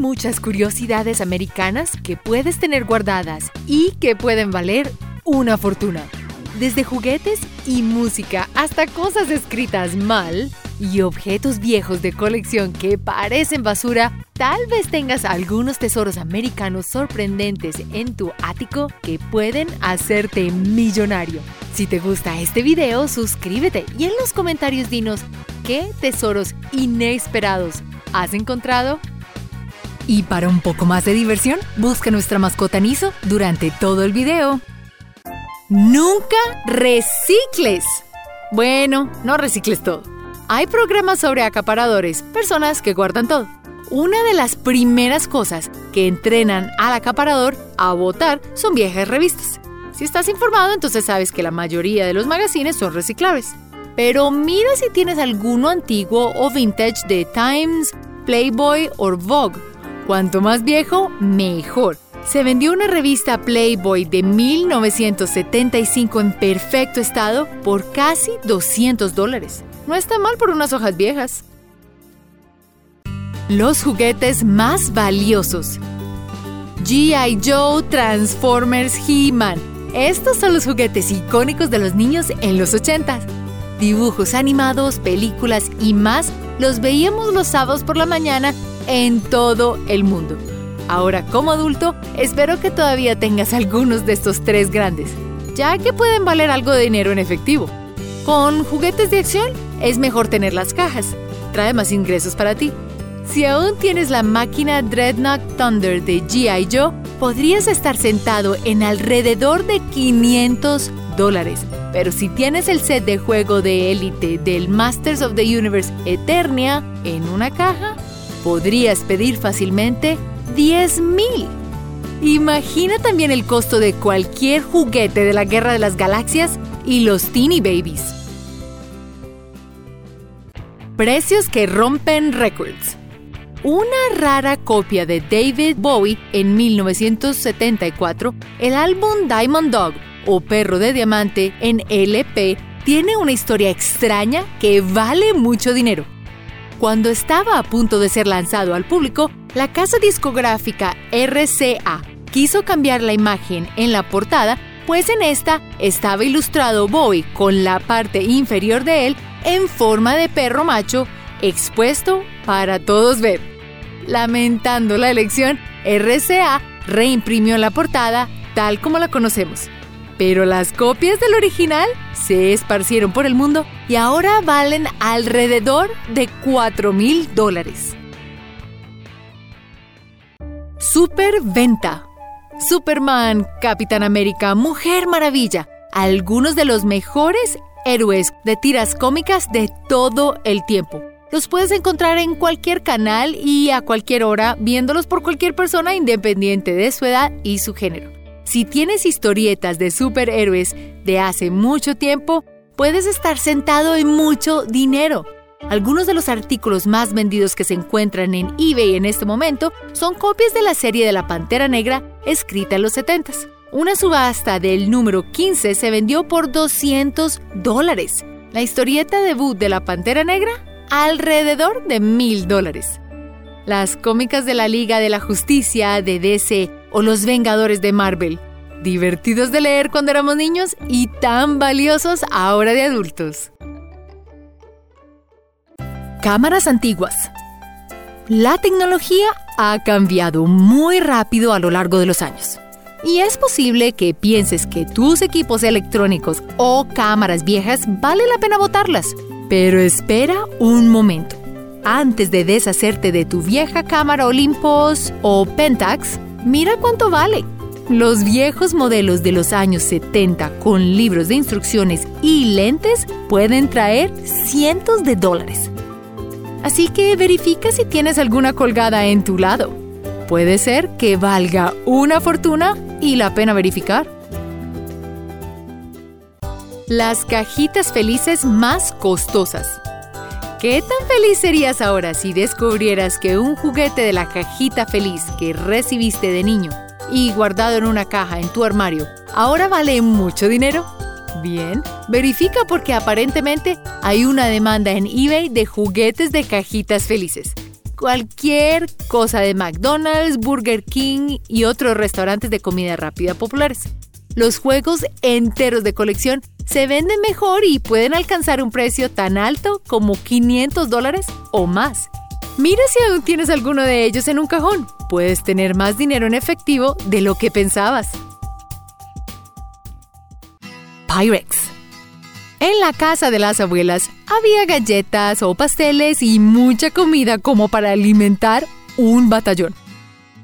muchas curiosidades americanas que puedes tener guardadas y que pueden valer una fortuna. Desde juguetes y música hasta cosas escritas mal y objetos viejos de colección que parecen basura, tal vez tengas algunos tesoros americanos sorprendentes en tu ático que pueden hacerte millonario. Si te gusta este video, suscríbete y en los comentarios dinos qué tesoros inesperados has encontrado. Y para un poco más de diversión, busca nuestra mascota Niso durante todo el video. Nunca recicles. Bueno, no recicles todo. Hay programas sobre acaparadores, personas que guardan todo. Una de las primeras cosas que entrenan al acaparador a votar son viejas revistas. Si estás informado, entonces sabes que la mayoría de los magazines son reciclables. Pero mira si tienes alguno antiguo o vintage de Times, Playboy o Vogue. Cuanto más viejo, mejor se vendió una revista Playboy de 1975 en perfecto estado por casi 200 dólares. No está mal por unas hojas viejas. Los juguetes más valiosos. G.I. Joe, Transformers, He-Man. Estos son los juguetes icónicos de los niños en los 80. Dibujos animados, películas y más los veíamos los sábados por la mañana en todo el mundo. Ahora, como adulto, espero que todavía tengas algunos de estos tres grandes, ya que pueden valer algo de dinero en efectivo. Con juguetes de acción, es mejor tener las cajas. Trae más ingresos para ti. Si aún tienes la máquina Dreadnought Thunder de G.I. Joe, podrías estar sentado en alrededor de 500 dólares. Pero si tienes el set de juego de élite del Masters of the Universe Eternia en una caja, podrías pedir fácilmente 10 mil. Imagina también el costo de cualquier juguete de la Guerra de las Galaxias y los Teeny Babies. Precios que rompen récords. Una rara copia de David Bowie en 1974, el álbum Diamond Dog o Perro de Diamante en LP tiene una historia extraña que vale mucho dinero. Cuando estaba a punto de ser lanzado al público, la casa discográfica RCA quiso cambiar la imagen en la portada, pues en esta estaba ilustrado Bowie con la parte inferior de él en forma de perro macho expuesto para todos ver. Lamentando la elección, RCA reimprimió la portada tal como la conocemos. Pero las copias del original se esparcieron por el mundo y ahora valen alrededor de 4 mil dólares. Superventa. Superman, Capitán América, Mujer Maravilla, algunos de los mejores héroes de tiras cómicas de todo el tiempo. Los puedes encontrar en cualquier canal y a cualquier hora, viéndolos por cualquier persona independiente de su edad y su género. Si tienes historietas de superhéroes de hace mucho tiempo, puedes estar sentado en mucho dinero. Algunos de los artículos más vendidos que se encuentran en eBay en este momento son copias de la serie de la Pantera Negra escrita en los 70 Una subasta del número 15 se vendió por 200 dólares. La historieta debut de la Pantera Negra, alrededor de mil dólares. Las cómicas de la Liga de la Justicia, de DC o Los Vengadores de Marvel, divertidos de leer cuando éramos niños y tan valiosos ahora de adultos. Cámaras antiguas. La tecnología ha cambiado muy rápido a lo largo de los años. Y es posible que pienses que tus equipos electrónicos o cámaras viejas vale la pena botarlas. Pero espera un momento. Antes de deshacerte de tu vieja cámara Olympus o Pentax, mira cuánto vale. Los viejos modelos de los años 70 con libros de instrucciones y lentes pueden traer cientos de dólares. Así que verifica si tienes alguna colgada en tu lado. Puede ser que valga una fortuna y la pena verificar. Las cajitas felices más costosas. ¿Qué tan feliz serías ahora si descubrieras que un juguete de la cajita feliz que recibiste de niño y guardado en una caja en tu armario ahora vale mucho dinero? Bien, verifica porque aparentemente hay una demanda en eBay de juguetes de cajitas felices. cualquier cosa de McDonald's, Burger King y otros restaurantes de comida rápida populares. Los juegos enteros de colección se venden mejor y pueden alcanzar un precio tan alto como 500 dólares o más. Mira si aún tienes alguno de ellos en un cajón. Puedes tener más dinero en efectivo de lo que pensabas. Pyrex. En la casa de las abuelas había galletas o pasteles y mucha comida como para alimentar un batallón.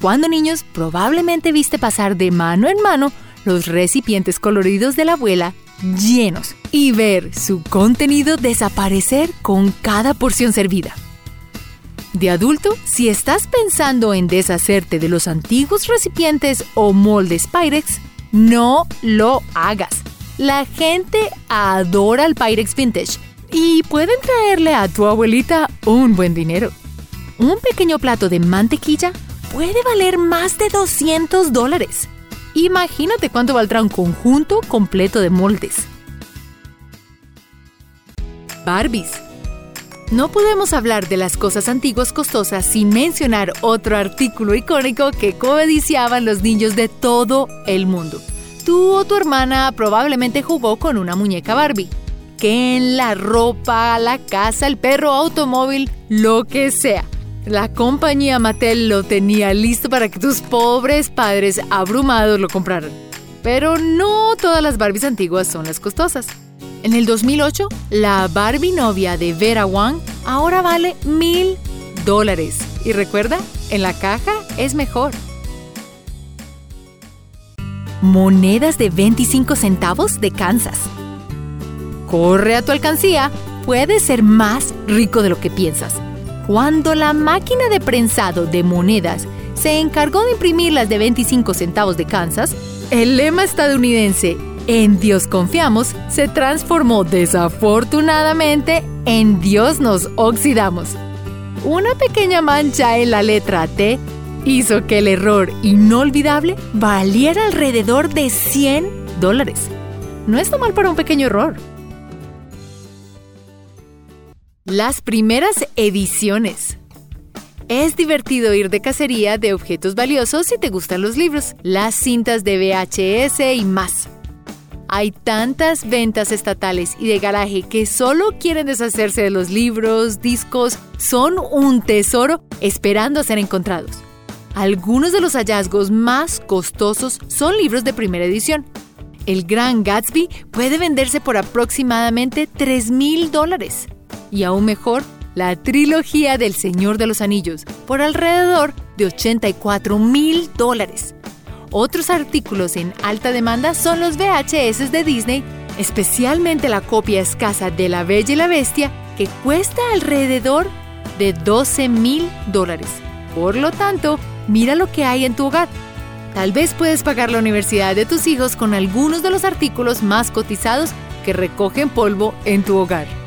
Cuando niños probablemente viste pasar de mano en mano los recipientes coloridos de la abuela llenos y ver su contenido desaparecer con cada porción servida. De adulto, si estás pensando en deshacerte de los antiguos recipientes o moldes Pyrex, no lo hagas. La gente adora el Pyrex Vintage y pueden traerle a tu abuelita un buen dinero. Un pequeño plato de mantequilla puede valer más de 200 dólares. Imagínate cuánto valdrá un conjunto completo de moldes. Barbies. No podemos hablar de las cosas antiguas costosas sin mencionar otro artículo icónico que codiciaban los niños de todo el mundo. Tú o tu hermana probablemente jugó con una muñeca Barbie. Que en la ropa, la casa, el perro, automóvil, lo que sea. La compañía Mattel lo tenía listo para que tus pobres padres abrumados lo compraran. Pero no todas las Barbies antiguas son las costosas. En el 2008, la Barbie novia de Vera Wang ahora vale mil dólares. Y recuerda, en la caja es mejor. Monedas de 25 centavos de Kansas. Corre a tu alcancía, puedes ser más rico de lo que piensas. Cuando la máquina de prensado de monedas se encargó de imprimir las de 25 centavos de Kansas, el lema estadounidense En Dios confiamos se transformó desafortunadamente en Dios nos oxidamos. Una pequeña mancha en la letra T hizo que el error inolvidable valiera alrededor de 100 dólares. No está mal para un pequeño error. Las primeras ediciones. Es divertido ir de cacería de objetos valiosos si te gustan los libros, las cintas de VHS y más. Hay tantas ventas estatales y de garaje que solo quieren deshacerse de los libros, discos, son un tesoro esperando a ser encontrados. Algunos de los hallazgos más costosos son libros de primera edición. El Gran Gatsby puede venderse por aproximadamente 3 mil dólares y aún mejor, la trilogía del Señor de los Anillos por alrededor de 84 mil dólares. Otros artículos en alta demanda son los VHS de Disney, especialmente la copia escasa de La Bella y la Bestia, que cuesta alrededor de 12 mil dólares. Por lo tanto, mira lo que hay en tu hogar. Tal vez puedes pagar la universidad de tus hijos con algunos de los artículos más cotizados que recogen polvo en tu hogar.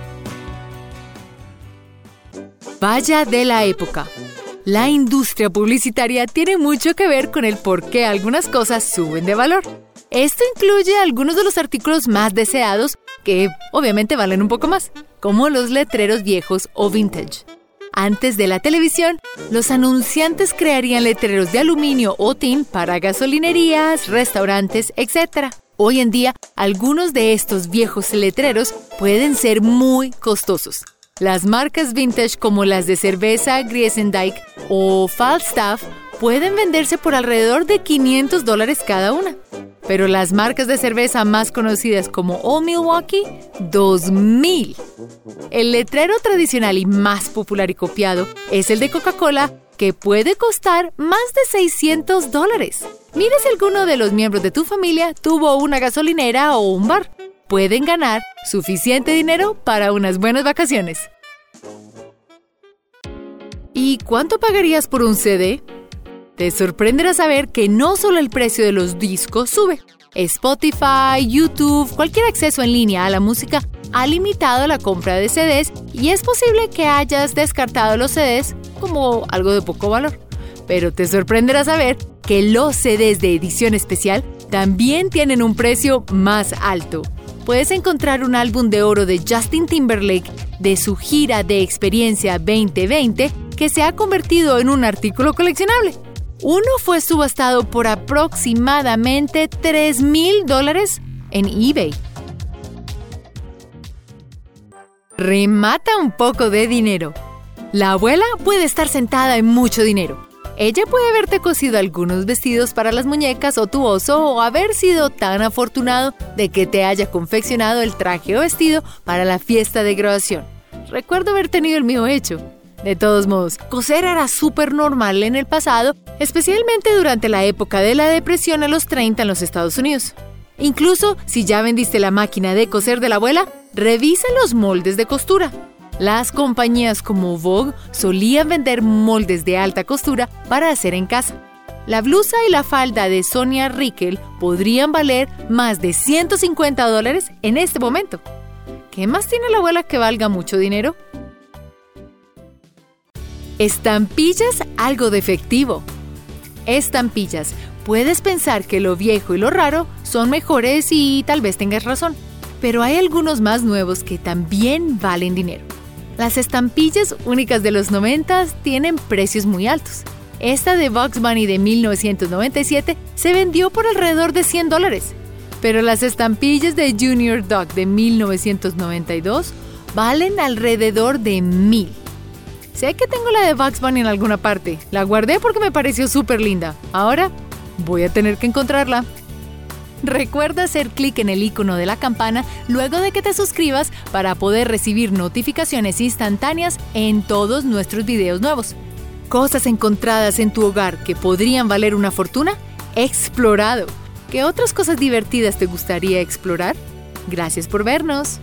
Vaya de la época. La industria publicitaria tiene mucho que ver con el por qué algunas cosas suben de valor. Esto incluye algunos de los artículos más deseados que obviamente valen un poco más, como los letreros viejos o vintage. Antes de la televisión, los anunciantes crearían letreros de aluminio o tin para gasolinerías, restaurantes, etc. Hoy en día, algunos de estos viejos letreros pueden ser muy costosos. Las marcas vintage como las de cerveza Griesendijk o Falstaff pueden venderse por alrededor de 500 dólares cada una. Pero las marcas de cerveza más conocidas como Old Milwaukee, 2000. El letrero tradicional y más popular y copiado es el de Coca-Cola, que puede costar más de 600 dólares. Mira si alguno de los miembros de tu familia tuvo una gasolinera o un bar pueden ganar suficiente dinero para unas buenas vacaciones. ¿Y cuánto pagarías por un CD? Te sorprenderá saber que no solo el precio de los discos sube. Spotify, YouTube, cualquier acceso en línea a la música ha limitado la compra de CDs y es posible que hayas descartado los CDs como algo de poco valor. Pero te sorprenderá saber que los CDs de edición especial también tienen un precio más alto puedes encontrar un álbum de oro de Justin Timberlake de su gira de experiencia 2020 que se ha convertido en un artículo coleccionable. Uno fue subastado por aproximadamente 3 mil dólares en eBay. Remata un poco de dinero. La abuela puede estar sentada en mucho dinero. Ella puede haberte cosido algunos vestidos para las muñecas o tu oso o haber sido tan afortunado de que te haya confeccionado el traje o vestido para la fiesta de graduación. Recuerdo haber tenido el mío hecho. De todos modos, coser era súper normal en el pasado, especialmente durante la época de la depresión a los 30 en los Estados Unidos. Incluso si ya vendiste la máquina de coser de la abuela, revisa los moldes de costura. Las compañías como Vogue solían vender moldes de alta costura para hacer en casa. La blusa y la falda de Sonia Rickel podrían valer más de 150 dólares en este momento. ¿Qué más tiene la abuela que valga mucho dinero? Estampillas algo defectivo. Estampillas. Puedes pensar que lo viejo y lo raro son mejores y tal vez tengas razón, pero hay algunos más nuevos que también valen dinero. Las estampillas únicas de los 90 tienen precios muy altos. Esta de Bugs Bunny de 1997 se vendió por alrededor de 100 dólares, pero las estampillas de Junior Dog de 1992 valen alrededor de 1000. Sé que tengo la de Bugs Bunny en alguna parte. La guardé porque me pareció súper linda. Ahora voy a tener que encontrarla. Recuerda hacer clic en el icono de la campana luego de que te suscribas para poder recibir notificaciones instantáneas en todos nuestros videos nuevos. Cosas encontradas en tu hogar que podrían valer una fortuna? Explorado. ¿Qué otras cosas divertidas te gustaría explorar? Gracias por vernos.